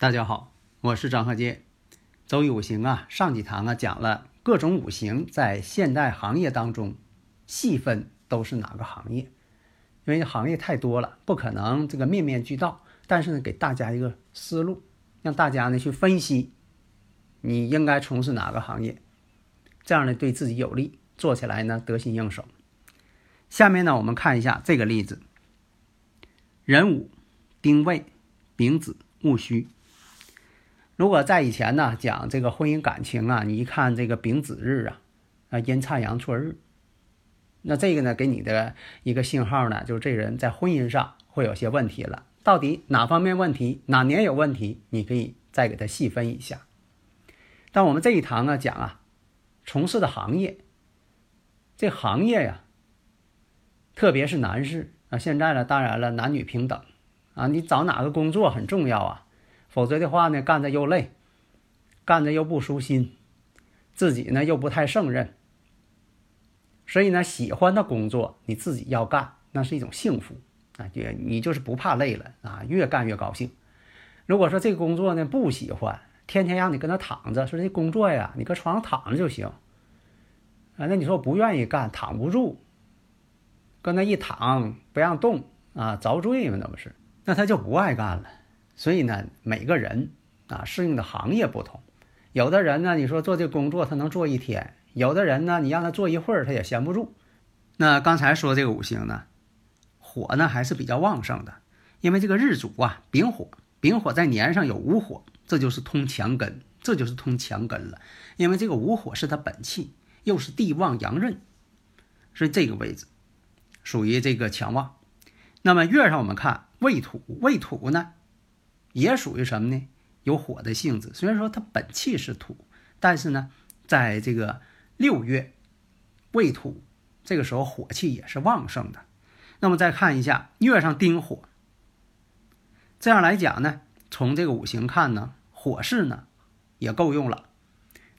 大家好，我是张鹤杰。周易五行啊，上几堂啊讲了各种五行在现代行业当中细分都是哪个行业，因为行业太多了，不可能这个面面俱到。但是呢，给大家一个思路，让大家呢去分析你应该从事哪个行业，这样呢对自己有利，做起来呢得心应手。下面呢我们看一下这个例子：壬午、丁未、丙子、戊戌。如果在以前呢，讲这个婚姻感情啊，你一看这个丙子日啊，啊阴差阳错日，那这个呢给你的一个信号呢，就是这人在婚姻上会有些问题了。到底哪方面问题，哪年有问题，你可以再给他细分一下。但我们这一堂呢讲啊，从事的行业，这行业呀，特别是男士啊，现在呢，当然了，男女平等啊，你找哪个工作很重要啊。否则的话呢，干着又累，干着又不舒心，自己呢又不太胜任。所以呢，喜欢的工作你自己要干，那是一种幸福啊！也你就是不怕累了啊，越干越高兴。如果说这个工作呢不喜欢，天天让你跟那躺着，说这工作呀，你搁床上躺着就行啊。那你说我不愿意干，躺不住，搁那一躺不让动啊，遭罪嘛，那不是？那他就不爱干了。所以呢，每个人啊适应的行业不同，有的人呢，你说做这工作他能做一天；有的人呢，你让他做一会儿他也闲不住。那刚才说这个五行呢，火呢还是比较旺盛的，因为这个日主啊丙火，丙火在年上有午火，这就是通强根，这就是通强根了。因为这个午火是他本气，又是地旺阳刃，所以这个位置属于这个强旺。那么月上我们看未土，未土呢？也属于什么呢？有火的性质。虽然说它本气是土，但是呢，在这个六月未土这个时候，火气也是旺盛的。那么再看一下月上丁火，这样来讲呢，从这个五行看呢，火势呢也够用了，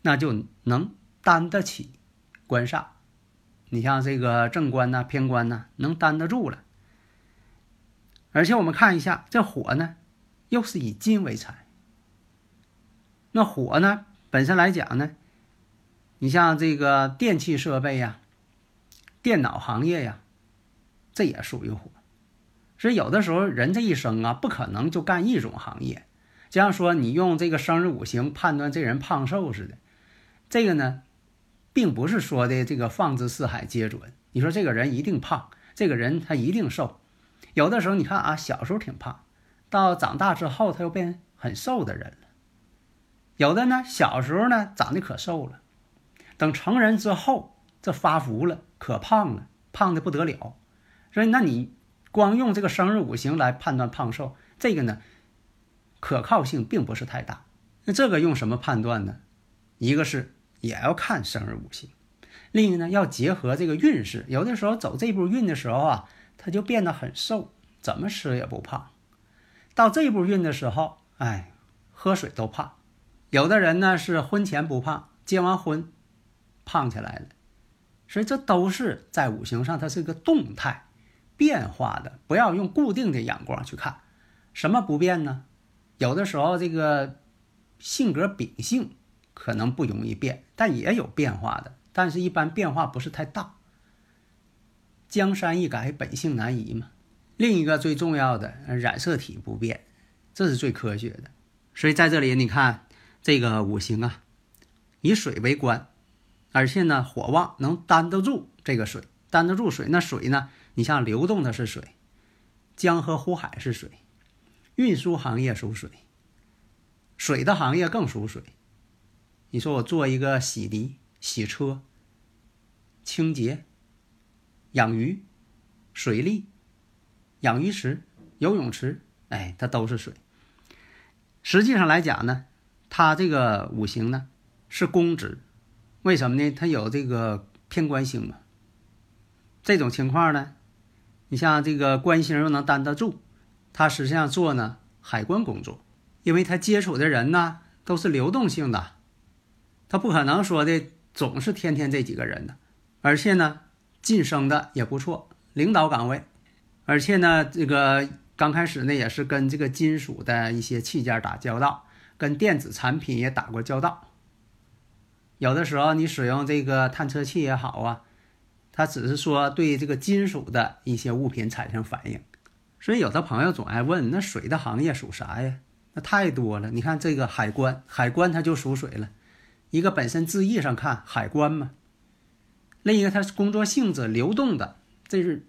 那就能担得起官煞。你像这个正官呐、偏官呐，能担得住了。而且我们看一下这火呢。又是以金为财，那火呢？本身来讲呢，你像这个电器设备呀、电脑行业呀，这也属于火。所以有的时候人这一生啊，不可能就干一种行业。就像说你用这个生日五行判断这人胖瘦似的，这个呢，并不是说的这个放之四海皆准。你说这个人一定胖，这个人他一定瘦。有的时候你看啊，小时候挺胖。到长大之后，他又变很瘦的人了。有的呢，小时候呢长得可瘦了，等成人之后，这发福了，可胖了，胖的不得了。所以，那你光用这个生日五行来判断胖瘦，这个呢，可靠性并不是太大。那这个用什么判断呢？一个是也要看生日五行，另一个呢要结合这个运势。有的时候走这步运的时候啊，他就变得很瘦，怎么吃也不胖。到这步运的时候，哎，喝水都胖。有的人呢是婚前不胖，结完婚胖起来了。所以这都是在五行上，它是一个动态变化的，不要用固定的眼光去看。什么不变呢？有的时候这个性格秉性可能不容易变，但也有变化的。但是一般变化不是太大。江山易改，本性难移嘛。另一个最重要的染色体不变，这是最科学的。所以在这里你看这个五行啊，以水为官，而且呢火旺，能担得住这个水，担得住水。那水呢，你像流动的是水，江河湖海是水，运输行业属水，水的行业更属水。你说我做一个洗涤、洗车、清洁、养鱼、水利、养鱼池、游泳池，哎，它都是水。实际上来讲呢，它这个五行呢是公职，为什么呢？它有这个偏官星嘛。这种情况呢，你像这个官星又能担得住，他实际上做呢海关工作，因为他接触的人呢都是流动性的，他不可能说的总是天天这几个人的，而且呢晋升的也不错，领导岗位，而且呢这个刚开始呢也是跟这个金属的一些器件打交道，跟电子产品也打过交道，有的时候你使用这个探测器也好啊。它只是说对这个金属的一些物品产生反应，所以有的朋友总爱问：那水的行业属啥呀？那太多了。你看这个海关，海关它就属水了。一个本身字义上看海关嘛，另一个它是工作性质流动的，这是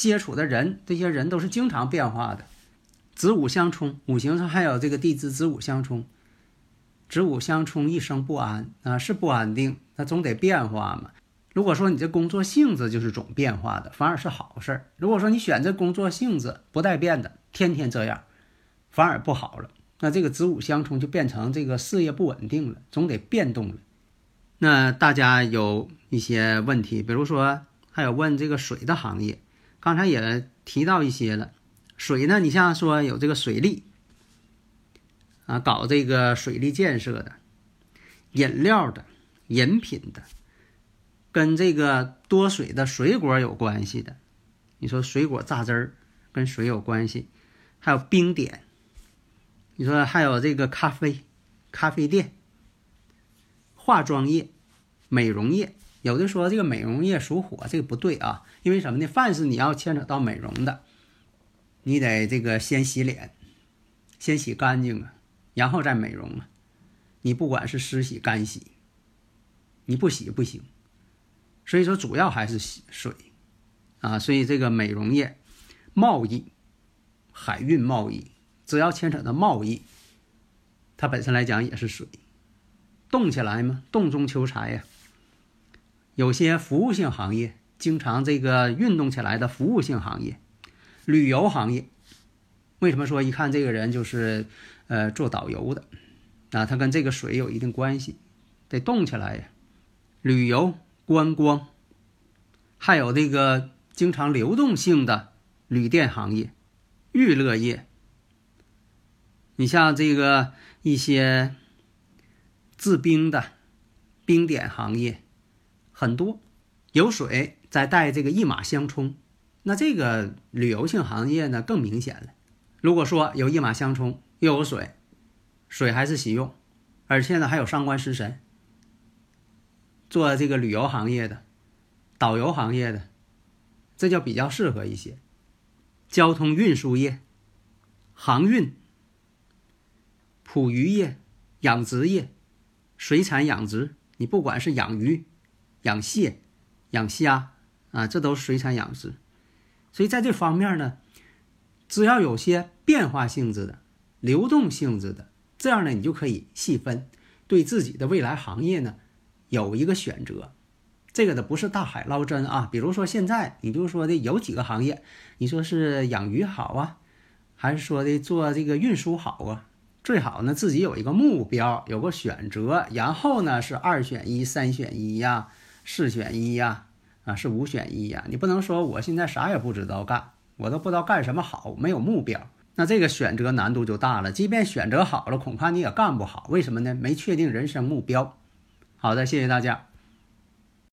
接触的人，这些人都是经常变化的。子午相冲，五行上还有这个地支子午相冲，子午相冲一生不安啊，是不安定，那总得变化嘛。如果说你这工作性质就是总变化的，反而是好事儿。如果说你选择工作性质不带变的，天天这样，反而不好了。那这个子午相冲就变成这个事业不稳定了，总得变动了。那大家有一些问题，比如说还有问这个水的行业，刚才也提到一些了。水呢，你像说有这个水利啊，搞这个水利建设的，饮料的，饮品的。跟这个多水的水果有关系的，你说水果榨汁儿跟水有关系，还有冰点，你说还有这个咖啡、咖啡店、化妆业、美容业，有的说这个美容业属火，这个不对啊，因为什么呢？凡是你要牵扯到美容的，你得这个先洗脸，先洗干净啊，然后再美容啊，你不管是湿洗干洗，你不洗不行。所以说，主要还是水，啊，所以这个美容业、贸易、海运贸易，只要牵扯到贸易，它本身来讲也是水，动起来嘛，动中求财呀。有些服务性行业，经常这个运动起来的服务性行业，旅游行业，为什么说一看这个人就是呃做导游的，啊，他跟这个水有一定关系，得动起来呀，旅游。观光，还有这个经常流动性的旅店行业、娱乐业。你像这个一些制冰的冰点行业，很多有水再带这个一马相冲，那这个旅游性行业呢更明显了。如果说有一马相冲，又有水，水还是喜用，而且呢还有上官食神。做这个旅游行业的、导游行业的，这就比较适合一些。交通运输业、航运、捕鱼业、养殖业、水产养殖，你不管是养鱼、养蟹、养虾啊，这都是水产养殖。所以在这方面呢，只要有些变化性质的、流动性质的，这样呢，你就可以细分，对自己的未来行业呢。有一个选择，这个的不是大海捞针啊。比如说现在，你就说的有几个行业，你说是养鱼好啊，还是说的做这个运输好啊？最好呢自己有一个目标，有个选择，然后呢是二选一、三选一呀、四选一呀，啊是五选一呀。你不能说我现在啥也不知道干，我都不知道干什么好，没有目标，那这个选择难度就大了。即便选择好了，恐怕你也干不好。为什么呢？没确定人生目标。好的，谢谢大家。